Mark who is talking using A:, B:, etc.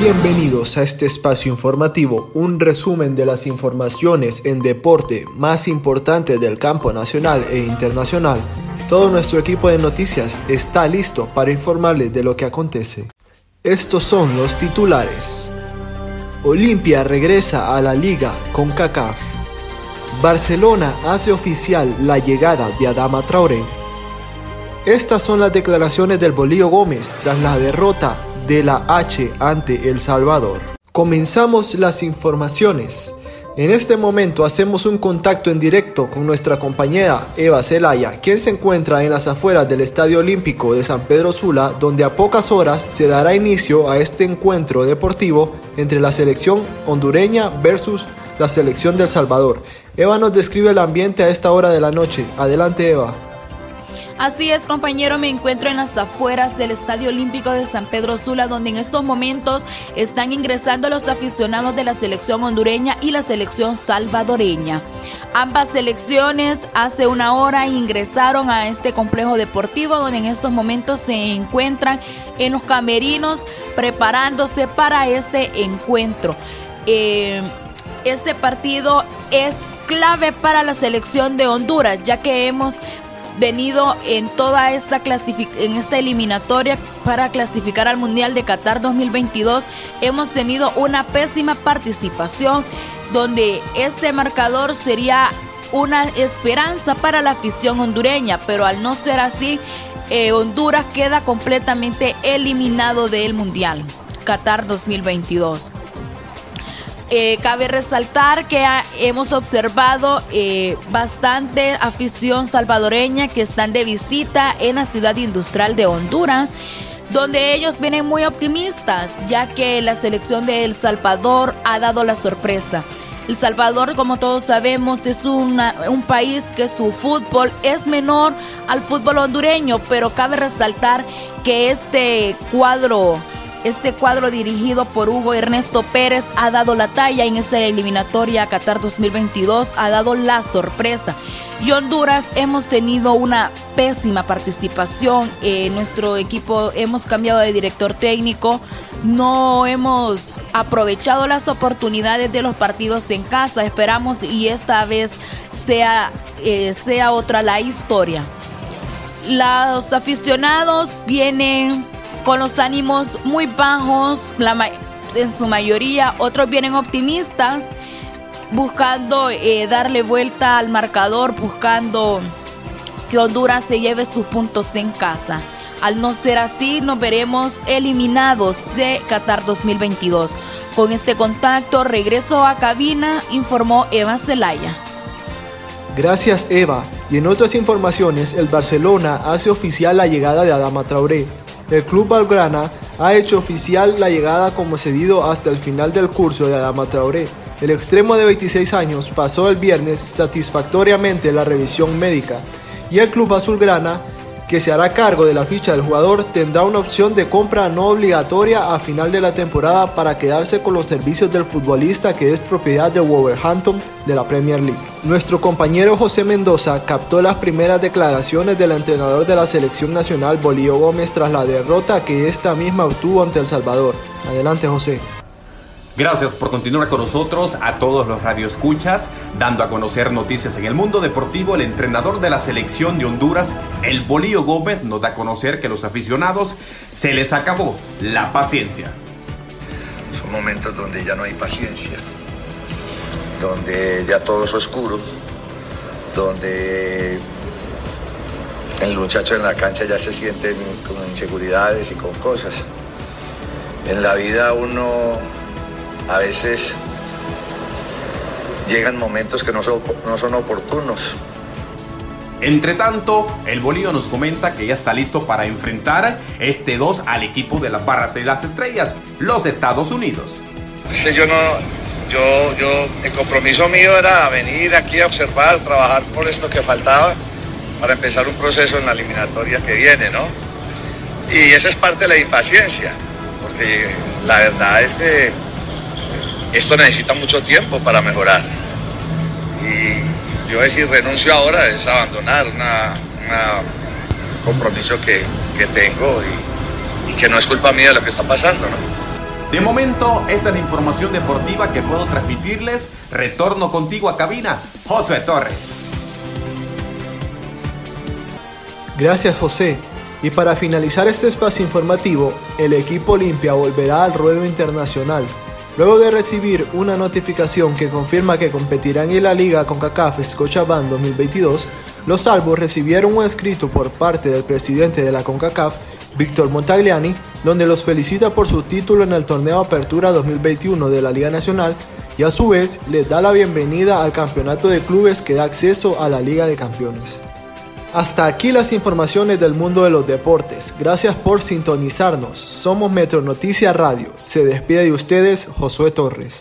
A: Bienvenidos a este espacio informativo, un resumen de las informaciones en deporte más importantes del campo nacional e internacional. Todo nuestro equipo de noticias está listo para informarles de lo que acontece. Estos son los titulares. Olimpia regresa a la liga con CACAF. Barcelona hace oficial la llegada de Adama Traoré. Estas son las declaraciones del Bolío Gómez tras la derrota de la H ante El Salvador. Comenzamos las informaciones. En este momento hacemos un contacto en directo con nuestra compañera Eva Zelaya, quien se encuentra en las afueras del Estadio Olímpico de San Pedro Sula, donde a pocas horas se dará inicio a este encuentro deportivo entre la selección hondureña versus la selección del Salvador. Eva nos describe el ambiente a esta hora de la noche. Adelante Eva.
B: Así es, compañero, me encuentro en las afueras del Estadio Olímpico de San Pedro Sula, donde en estos momentos están ingresando los aficionados de la selección hondureña y la selección salvadoreña. Ambas selecciones hace una hora ingresaron a este complejo deportivo donde en estos momentos se encuentran en los camerinos preparándose para este encuentro. Eh, este partido es clave para la selección de Honduras, ya que hemos venido en toda esta en esta eliminatoria para clasificar al Mundial de Qatar 2022 hemos tenido una pésima participación donde este marcador sería una esperanza para la afición hondureña, pero al no ser así, eh, Honduras queda completamente eliminado del Mundial Qatar 2022. Eh, cabe resaltar que hemos observado eh, bastante afición salvadoreña que están de visita en la ciudad industrial de Honduras donde ellos vienen muy optimistas, ya que la selección de El Salvador ha dado la sorpresa. El Salvador, como todos sabemos, es un país que su fútbol es menor al fútbol hondureño, pero cabe resaltar que este cuadro este cuadro dirigido por Hugo Ernesto Pérez ha dado la talla en esta eliminatoria Qatar 2022, ha dado la sorpresa. Y Honduras hemos tenido una pésima participación. en nuestro equipo hemos cambiado de director técnico. No hemos aprovechado las oportunidades de los partidos en casa. Esperamos y esta vez sea, eh, sea otra la historia. Los aficionados vienen con los ánimos muy bajos, en su mayoría, otros vienen optimistas, buscando eh, darle vuelta al marcador, buscando que Honduras se lleve sus puntos en casa. Al no ser así, nos veremos eliminados de Qatar 2022. Con este contacto, regreso a cabina, informó Eva Zelaya.
A: Gracias Eva. Y en otras informaciones, el Barcelona hace oficial la llegada de Adama Traoré, el club Valgrana ha hecho oficial la llegada como cedido hasta el final del curso de Adama Traoré. El extremo de 26 años pasó el viernes satisfactoriamente la revisión médica y el club azulgrana que se hará cargo de la ficha del jugador, tendrá una opción de compra no obligatoria a final de la temporada para quedarse con los servicios del futbolista que es propiedad de Wolverhampton de la Premier League. Nuestro compañero José Mendoza captó las primeras declaraciones del entrenador de la selección nacional Bolío Gómez tras la derrota que esta misma obtuvo ante El Salvador. Adelante José.
C: Gracias por continuar con nosotros a todos los radioescuchas, dando a conocer noticias en el mundo deportivo. El entrenador de la selección de Honduras, el Bolío Gómez, nos da a conocer que los aficionados se les acabó la paciencia.
D: Son momentos donde ya no hay paciencia, donde ya todo es oscuro, donde el muchacho en la cancha ya se sienten con inseguridades y con cosas. En la vida uno a veces llegan momentos que no son, no son oportunos.
C: Entre tanto, el Bolío nos comenta que ya está listo para enfrentar este 2 al equipo de las barras y las estrellas, los Estados Unidos.
D: Es que yo no, yo, yo, el compromiso mío era venir aquí a observar, trabajar por esto que faltaba para empezar un proceso en la eliminatoria que viene, ¿no? Y esa es parte de la impaciencia, porque la verdad es que esto necesita mucho tiempo para mejorar. Y yo decir renuncio ahora es abandonar un compromiso que, tengo y, que no es culpa mía de lo que está pasando.
C: De momento, esta es la información deportiva que puedo transmitirles. Retorno contigo a cabina, José Torres.
A: Gracias José. Y para finalizar este espacio informativo, el equipo Olimpia volverá al ruedo internacional. Luego de recibir una notificación que confirma que competirán en la Liga CONCACAF Scotiabank 2022, los Albos recibieron un escrito por parte del presidente de la CONCACAF, Víctor Montagliani, donde los felicita por su título en el torneo Apertura 2021 de la Liga Nacional y a su vez les da la bienvenida al campeonato de clubes que da acceso a la Liga de Campeones. Hasta aquí las informaciones del mundo de los deportes. Gracias por sintonizarnos. Somos Metro Noticia Radio. Se despide de ustedes Josué Torres.